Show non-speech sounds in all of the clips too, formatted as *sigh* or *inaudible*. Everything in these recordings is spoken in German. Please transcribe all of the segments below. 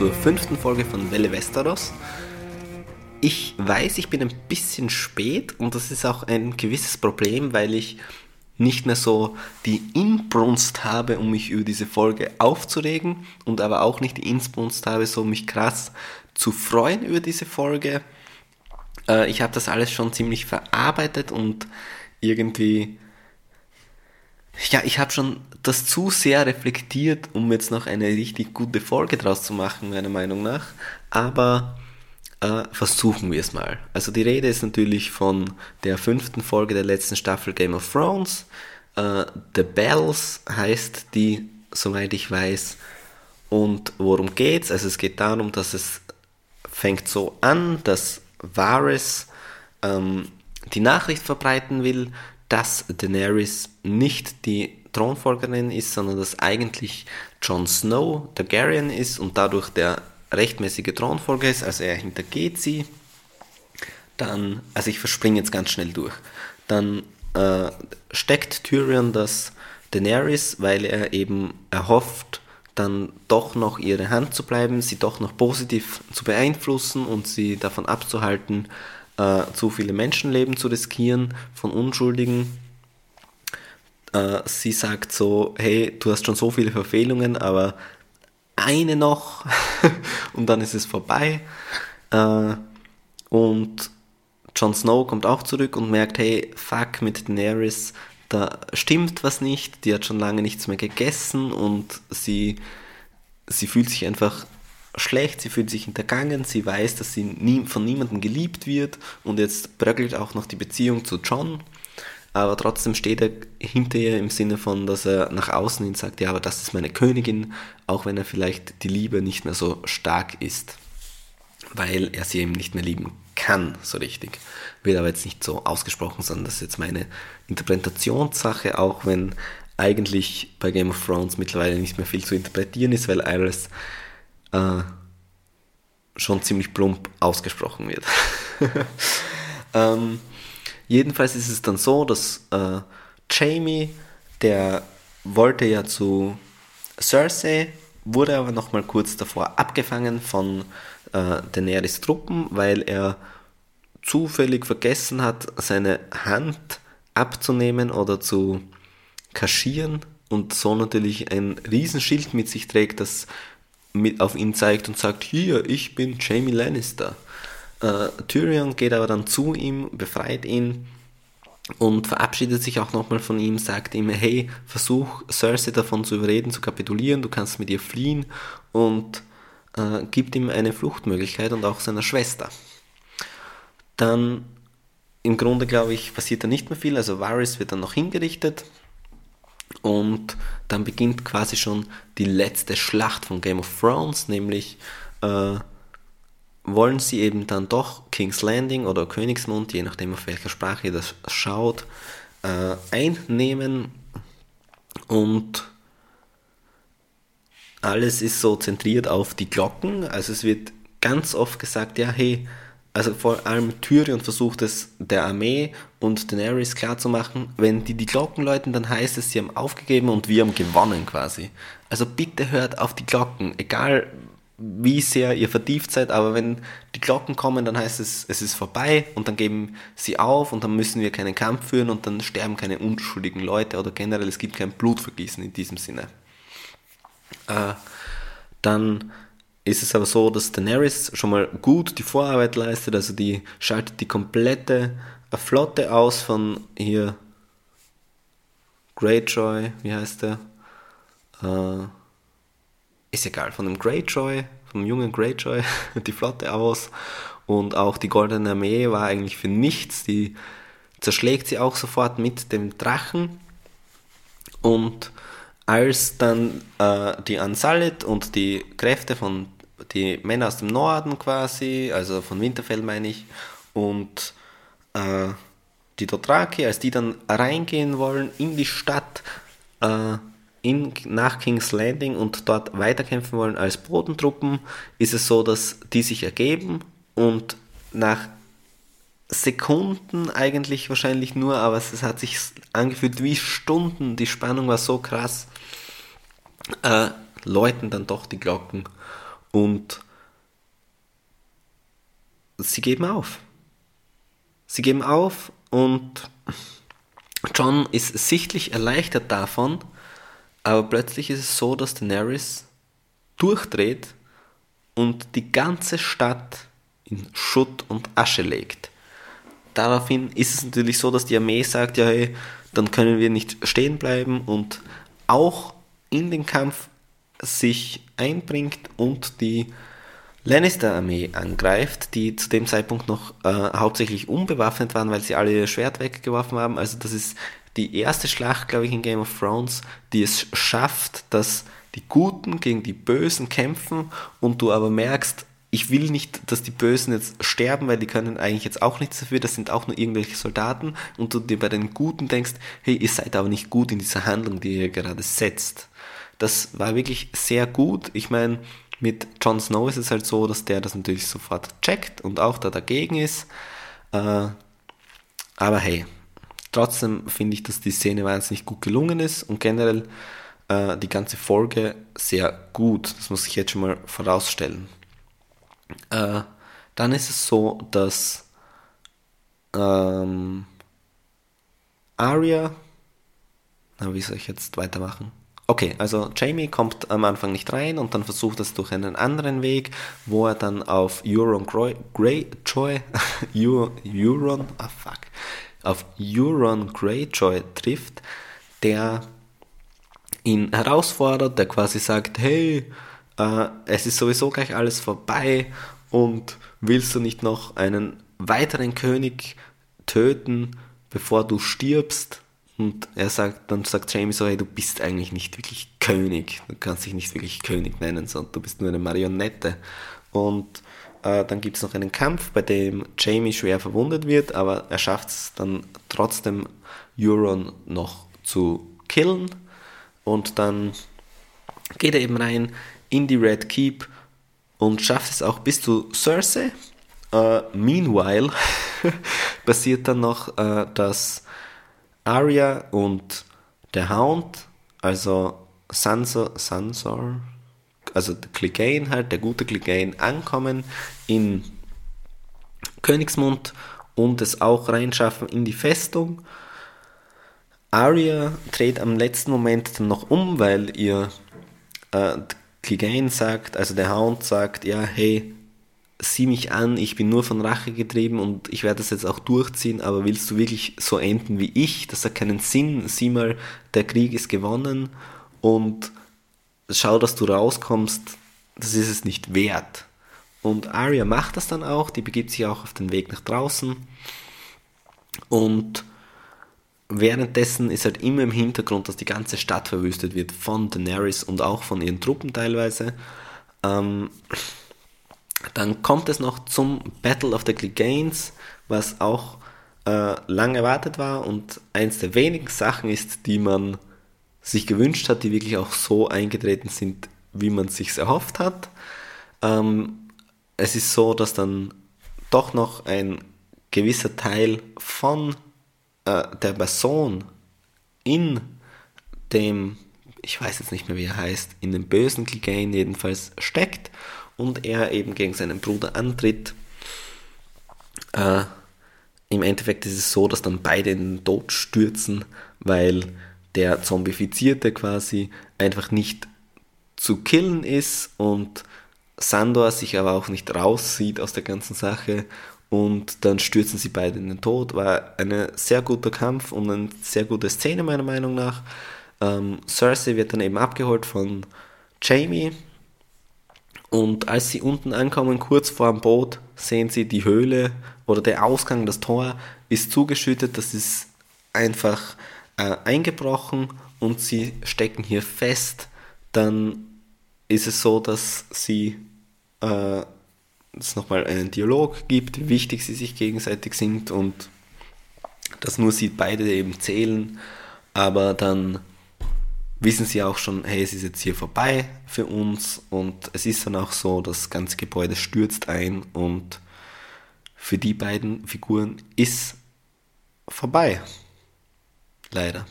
zur fünften Folge von Welle Westeros. Ich weiß, ich bin ein bisschen spät und das ist auch ein gewisses Problem, weil ich nicht mehr so die Inbrunst habe, um mich über diese Folge aufzuregen und aber auch nicht die Inbrunst habe, so mich krass zu freuen über diese Folge. Äh, ich habe das alles schon ziemlich verarbeitet und irgendwie ja, ich habe schon das zu sehr reflektiert, um jetzt noch eine richtig gute Folge draus zu machen, meiner Meinung nach. Aber äh, versuchen wir es mal. Also die Rede ist natürlich von der fünften Folge der letzten Staffel Game of Thrones. Äh, The Bells heißt die, soweit ich weiß. Und worum geht's? Also es geht darum, dass es fängt so an, dass Varys ähm, die Nachricht verbreiten will, dass Daenerys nicht die Thronfolgerin ist, sondern dass eigentlich Jon Snow Targaryen ist und dadurch der rechtmäßige Thronfolger ist, also er hintergeht sie. Dann, also ich verspringe jetzt ganz schnell durch. Dann äh, steckt Tyrion das Daenerys, weil er eben erhofft, dann doch noch ihre Hand zu bleiben, sie doch noch positiv zu beeinflussen und sie davon abzuhalten, äh, zu viele Menschenleben zu riskieren von Unschuldigen. Äh, sie sagt so, hey, du hast schon so viele Verfehlungen, aber eine noch *laughs* und dann ist es vorbei. Äh, und Jon Snow kommt auch zurück und merkt, hey, fuck, mit Daenerys, da stimmt was nicht, die hat schon lange nichts mehr gegessen und sie, sie fühlt sich einfach schlecht, sie fühlt sich hintergangen, sie weiß, dass sie nie, von niemandem geliebt wird und jetzt bröckelt auch noch die Beziehung zu John. Aber trotzdem steht er hinter ihr im Sinne von, dass er nach außen hin sagt, ja, aber das ist meine Königin, auch wenn er vielleicht die Liebe nicht mehr so stark ist, weil er sie eben nicht mehr lieben kann, so richtig. Wird aber jetzt nicht so ausgesprochen, sondern das ist jetzt meine Interpretationssache, auch wenn eigentlich bei Game of Thrones mittlerweile nicht mehr viel zu interpretieren ist, weil Iris äh, schon ziemlich plump ausgesprochen wird. *laughs* ähm, jedenfalls ist es dann so, dass äh, Jamie, der wollte ja zu Cersei, wurde aber noch mal kurz davor abgefangen von äh, Daenerys Truppen, weil er zufällig vergessen hat, seine Hand abzunehmen oder zu kaschieren und so natürlich ein Riesenschild mit sich trägt, das mit auf ihn zeigt und sagt, hier, ich bin Jamie Lannister. Äh, Tyrion geht aber dann zu ihm, befreit ihn und verabschiedet sich auch nochmal von ihm, sagt ihm, hey, versuch Cersei davon zu überreden, zu kapitulieren, du kannst mit ihr fliehen und äh, gibt ihm eine Fluchtmöglichkeit und auch seiner Schwester. Dann im Grunde, glaube ich, passiert da nicht mehr viel, also Varys wird dann noch hingerichtet, und dann beginnt quasi schon die letzte Schlacht von Game of Thrones, nämlich äh, wollen sie eben dann doch King's Landing oder Königsmund, je nachdem auf welcher Sprache ihr das schaut, äh, einnehmen und alles ist so zentriert auf die Glocken. Also es wird ganz oft gesagt, ja, hey, also vor allem Tyrion versucht es der Armee und Daenerys klarzumachen, wenn die die Glocken läuten, dann heißt es, sie haben aufgegeben und wir haben gewonnen quasi. Also bitte hört auf die Glocken, egal wie sehr ihr vertieft seid, aber wenn die Glocken kommen, dann heißt es, es ist vorbei und dann geben sie auf und dann müssen wir keinen Kampf führen und dann sterben keine unschuldigen Leute oder generell es gibt kein Blutvergießen in diesem Sinne. Äh, dann ist es aber so, dass Daenerys schon mal gut die Vorarbeit leistet, also die schaltet die komplette Flotte aus von hier Greyjoy, wie heißt der? Äh, ist egal, von dem Greyjoy, vom jungen Greyjoy, *laughs* die Flotte aus. Und auch die Goldene Armee war eigentlich für nichts, die zerschlägt sie auch sofort mit dem Drachen. Und als dann äh, die Ansalit und die Kräfte von die Männer aus dem Norden quasi, also von Winterfell meine ich, und äh, die Dothraki, als die dann reingehen wollen in die Stadt äh, in, nach King's Landing und dort weiterkämpfen wollen als Bodentruppen, ist es so, dass die sich ergeben und nach Sekunden eigentlich wahrscheinlich nur, aber es hat sich angefühlt wie Stunden, die Spannung war so krass, äh, läuten dann doch die Glocken und sie geben auf. Sie geben auf und John ist sichtlich erleichtert davon, aber plötzlich ist es so, dass Daenerys durchdreht und die ganze Stadt in Schutt und Asche legt. Daraufhin ist es natürlich so, dass die Armee sagt, ja, hey, dann können wir nicht stehen bleiben und auch in den Kampf sich einbringt und die Lannister-Armee angreift, die zu dem Zeitpunkt noch äh, hauptsächlich unbewaffnet waren, weil sie alle ihr Schwert weggeworfen haben. Also das ist die erste Schlacht, glaube ich, in Game of Thrones, die es schafft, dass die Guten gegen die Bösen kämpfen und du aber merkst, ich will nicht, dass die Bösen jetzt sterben, weil die können eigentlich jetzt auch nichts dafür, das sind auch nur irgendwelche Soldaten und du dir bei den Guten denkst, hey, ihr seid aber nicht gut in dieser Handlung, die ihr gerade setzt. Das war wirklich sehr gut. Ich meine, mit Jon Snow ist es halt so, dass der das natürlich sofort checkt und auch da dagegen ist. Äh, aber hey, trotzdem finde ich, dass die Szene wahnsinnig gut gelungen ist und generell äh, die ganze Folge sehr gut. Das muss ich jetzt schon mal vorausstellen. Äh, dann ist es so, dass ähm, Arya, na, wie soll ich jetzt weitermachen? Okay, also Jamie kommt am Anfang nicht rein und dann versucht es durch einen anderen Weg, wo er dann auf Euron Greyjoy, *laughs* Euron, ah fuck, auf Euron Greyjoy trifft, der ihn herausfordert, der quasi sagt, hey, äh, es ist sowieso gleich alles vorbei und willst du nicht noch einen weiteren König töten, bevor du stirbst? Und er sagt, dann sagt Jamie so, hey, du bist eigentlich nicht wirklich König. Du kannst dich nicht wirklich König nennen, sondern du bist nur eine Marionette. Und äh, dann gibt es noch einen Kampf, bei dem Jamie schwer verwundet wird, aber er schafft es dann trotzdem, Euron noch zu killen. Und dann geht er eben rein in die Red Keep und schafft es auch bis zu Cersei. Uh, meanwhile *laughs* passiert dann noch, uh, dass Arya und der Hound, also Sansor, Sansor also Clegane halt, der gute Clegane, ankommen in Königsmund und es auch reinschaffen in die Festung. Arya dreht am letzten Moment dann noch um, weil ihr äh, Clegane sagt, also der Hound sagt, ja, hey, sieh mich an, ich bin nur von Rache getrieben und ich werde das jetzt auch durchziehen, aber willst du wirklich so enden wie ich? Das hat keinen Sinn. Sieh mal, der Krieg ist gewonnen und schau, dass du rauskommst, das ist es nicht wert. Und Arya macht das dann auch, die begibt sich auch auf den Weg nach draußen und währenddessen ist halt immer im Hintergrund, dass die ganze Stadt verwüstet wird von Daenerys und auch von ihren Truppen teilweise. Ähm, dann kommt es noch zum Battle of the Cleganes, was auch äh, lang erwartet war und eins der wenigen Sachen ist, die man sich gewünscht hat, die wirklich auch so eingetreten sind, wie man es sich erhofft hat. Ähm, es ist so, dass dann doch noch ein gewisser Teil von äh, der Person in dem, ich weiß jetzt nicht mehr wie er heißt, in dem bösen Clegane jedenfalls steckt und er eben gegen seinen Bruder antritt. Äh, Im Endeffekt ist es so, dass dann beide in den Tod stürzen, weil der Zombifizierte quasi einfach nicht zu killen ist und Sandor sich aber auch nicht raussieht aus der ganzen Sache und dann stürzen sie beide in den Tod. War ein sehr guter Kampf und eine sehr gute Szene meiner Meinung nach. Ähm, Cersei wird dann eben abgeholt von Jamie und als sie unten ankommen, kurz vor dem Boot, sehen sie die Höhle oder der Ausgang, das Tor ist zugeschüttet, das ist einfach äh, eingebrochen und sie stecken hier fest. Dann ist es so, dass sie äh, es nochmal einen Dialog gibt, wie wichtig sie sich gegenseitig sind und dass nur sie beide eben zählen, aber dann wissen sie auch schon, hey, es ist jetzt hier vorbei für uns und es ist dann auch so, das ganze Gebäude stürzt ein und für die beiden Figuren ist vorbei. Leider.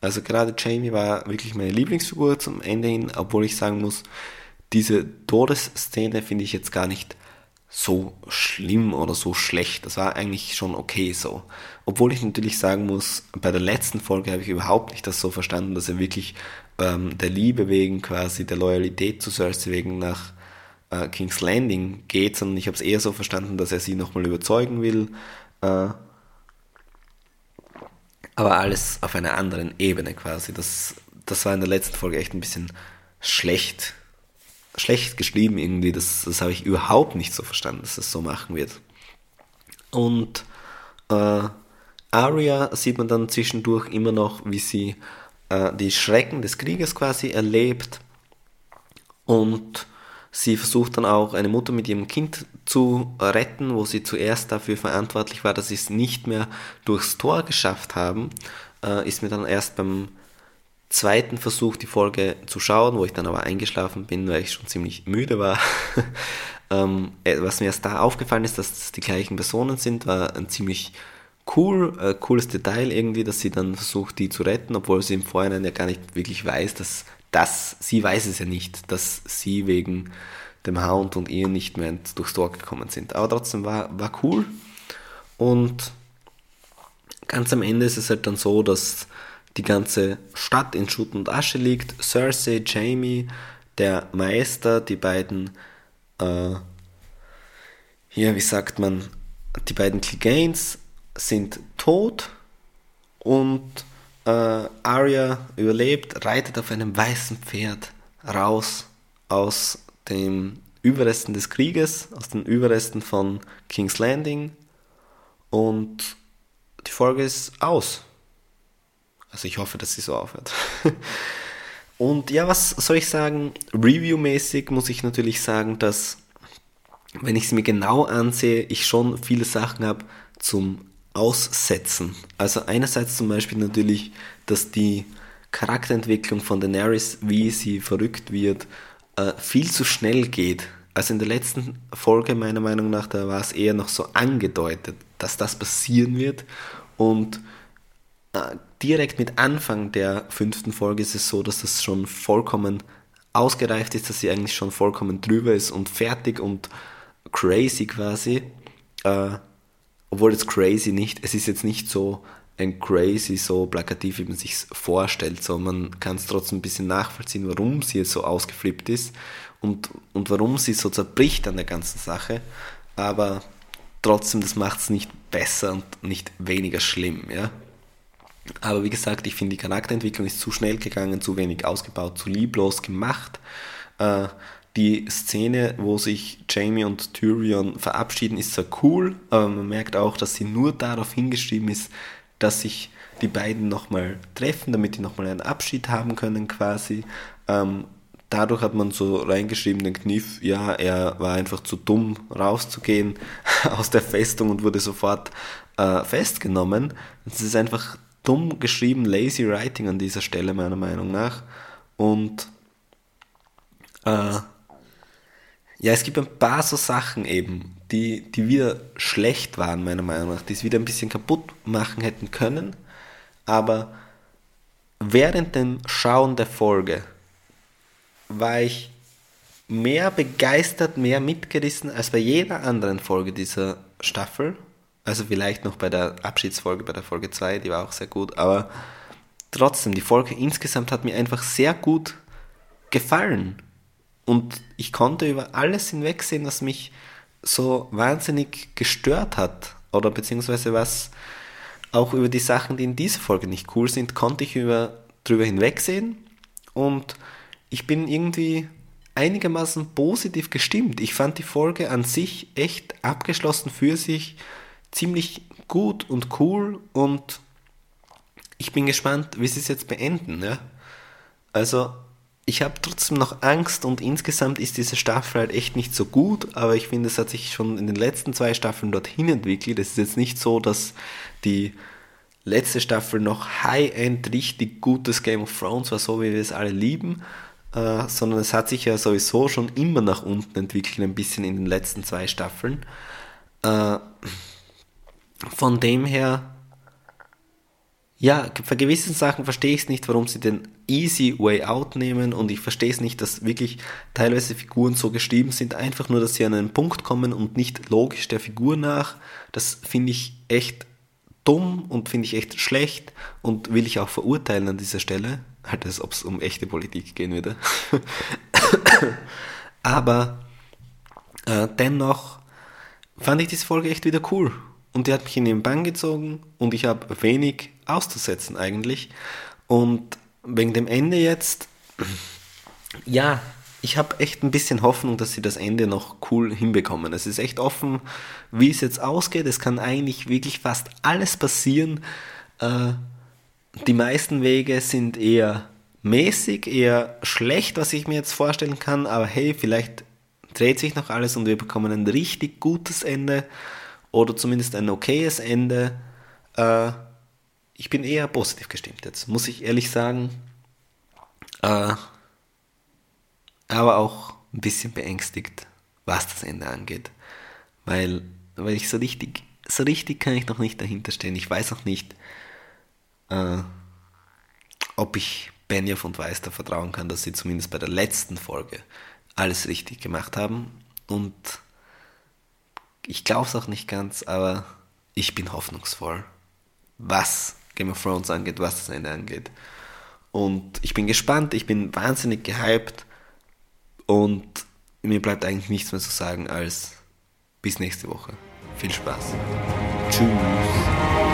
Also gerade Jamie war wirklich meine Lieblingsfigur zum Ende hin, obwohl ich sagen muss, diese Todesszene finde ich jetzt gar nicht so schlimm oder so schlecht. Das war eigentlich schon okay so. Obwohl ich natürlich sagen muss, bei der letzten Folge habe ich überhaupt nicht das so verstanden, dass er wirklich ähm, der Liebe wegen quasi, der Loyalität zu Cersei wegen nach äh, King's Landing geht, sondern ich habe es eher so verstanden, dass er sie nochmal überzeugen will. Äh, aber alles auf einer anderen Ebene quasi. Das, das war in der letzten Folge echt ein bisschen schlecht schlecht geschrieben irgendwie. Das, das habe ich überhaupt nicht so verstanden, dass das so machen wird. Und äh, Arya sieht man dann zwischendurch immer noch, wie sie äh, die Schrecken des Krieges quasi erlebt. Und sie versucht dann auch eine Mutter mit ihrem Kind zu retten, wo sie zuerst dafür verantwortlich war, dass sie es nicht mehr durchs Tor geschafft haben. Äh, ist mir dann erst beim zweiten Versuch, die Folge zu schauen, wo ich dann aber eingeschlafen bin, weil ich schon ziemlich müde war. *laughs* ähm, äh, was mir erst da aufgefallen ist, dass es die gleichen Personen sind, war ein ziemlich cool, äh, cooles Detail irgendwie, dass sie dann versucht, die zu retten, obwohl sie im Vorhinein ja gar nicht wirklich weiß, dass das, sie weiß es ja nicht, dass sie wegen dem Hound und ihr nicht mehr durchs Tor gekommen sind. Aber trotzdem war, war cool. Und ganz am Ende ist es halt dann so, dass die ganze Stadt in Schutt und Asche liegt. Cersei, Jamie, der Meister, die beiden, äh, hier, wie sagt man, die beiden Cleganes sind tot und äh, Arya überlebt, reitet auf einem weißen Pferd raus aus den Überresten des Krieges, aus den Überresten von King's Landing und die Folge ist aus. Also ich hoffe, dass sie so aufhört. Und ja, was soll ich sagen? Review-mäßig muss ich natürlich sagen, dass, wenn ich es mir genau ansehe, ich schon viele Sachen habe zum Aussetzen. Also einerseits zum Beispiel natürlich, dass die Charakterentwicklung von Daenerys, wie sie verrückt wird, äh, viel zu schnell geht. Also in der letzten Folge meiner Meinung nach, da war es eher noch so angedeutet, dass das passieren wird. Und direkt mit Anfang der fünften Folge ist es so, dass das schon vollkommen ausgereift ist, dass sie eigentlich schon vollkommen drüber ist und fertig und crazy quasi. Äh, obwohl jetzt crazy nicht, es ist jetzt nicht so ein crazy, so plakativ, wie man sich vorstellt, so man kann es trotzdem ein bisschen nachvollziehen, warum sie jetzt so ausgeflippt ist und, und warum sie so zerbricht an der ganzen Sache. Aber trotzdem, das macht es nicht besser und nicht weniger schlimm, ja. Aber wie gesagt, ich finde, die Charakterentwicklung ist zu schnell gegangen, zu wenig ausgebaut, zu lieblos gemacht. Äh, die Szene, wo sich Jamie und Tyrion verabschieden, ist zwar cool, aber man merkt auch, dass sie nur darauf hingeschrieben ist, dass sich die beiden nochmal treffen, damit die nochmal einen Abschied haben können quasi. Ähm, dadurch hat man so reingeschrieben den Kniff, ja, er war einfach zu dumm rauszugehen *laughs* aus der Festung und wurde sofort äh, festgenommen. Es ist einfach dumm geschrieben, lazy writing an dieser Stelle meiner Meinung nach. Und äh, ja, es gibt ein paar so Sachen eben, die, die wieder schlecht waren, meiner Meinung nach, die es wieder ein bisschen kaputt machen hätten können. Aber während dem Schauen der Folge war ich mehr begeistert, mehr mitgerissen als bei jeder anderen Folge dieser Staffel. Also vielleicht noch bei der Abschiedsfolge, bei der Folge 2, die war auch sehr gut. Aber trotzdem, die Folge insgesamt hat mir einfach sehr gut gefallen. Und ich konnte über alles hinwegsehen, was mich so wahnsinnig gestört hat. Oder beziehungsweise was auch über die Sachen, die in dieser Folge nicht cool sind, konnte ich über, drüber hinwegsehen. Und ich bin irgendwie einigermaßen positiv gestimmt. Ich fand die Folge an sich echt abgeschlossen für sich ziemlich gut und cool und ich bin gespannt, wie sie es jetzt beenden. Ja? Also ich habe trotzdem noch Angst und insgesamt ist diese Staffel halt echt nicht so gut, aber ich finde, es hat sich schon in den letzten zwei Staffeln dorthin entwickelt. Es ist jetzt nicht so, dass die letzte Staffel noch High-End richtig gutes Game of Thrones war, so wie wir es alle lieben, äh, sondern es hat sich ja sowieso schon immer nach unten entwickelt, ein bisschen in den letzten zwei Staffeln. Äh, von dem her, ja, bei gewissen Sachen verstehe ich es nicht, warum sie den easy way out nehmen und ich verstehe es nicht, dass wirklich teilweise Figuren so geschrieben sind, einfach nur, dass sie an einen Punkt kommen und nicht logisch der Figur nach. Das finde ich echt dumm und finde ich echt schlecht und will ich auch verurteilen an dieser Stelle, halt als ob es um echte Politik gehen würde. *laughs* Aber äh, dennoch fand ich diese Folge echt wieder cool und die hat mich in den Bann gezogen und ich habe wenig auszusetzen eigentlich. Und wegen dem Ende jetzt, ja, ich habe echt ein bisschen Hoffnung, dass sie das Ende noch cool hinbekommen. Es ist echt offen, wie es jetzt ausgeht. Es kann eigentlich wirklich fast alles passieren. Äh, die meisten Wege sind eher mäßig, eher schlecht, was ich mir jetzt vorstellen kann. Aber hey, vielleicht dreht sich noch alles und wir bekommen ein richtig gutes Ende oder zumindest ein okayes Ende. Äh, ich bin eher positiv gestimmt jetzt, muss ich ehrlich sagen. Äh, aber auch ein bisschen beängstigt, was das Ende angeht. Weil, weil ich so richtig, so richtig kann ich noch nicht dahinter stehen. Ich weiß noch nicht, äh, ob ich Benioff und Weister vertrauen kann, dass sie zumindest bei der letzten Folge alles richtig gemacht haben. Und ich glaube es auch nicht ganz, aber ich bin hoffnungsvoll, was Game of Thrones angeht, was das Ende angeht. Und ich bin gespannt, ich bin wahnsinnig gehypt und mir bleibt eigentlich nichts mehr zu sagen als bis nächste Woche. Viel Spaß. Tschüss.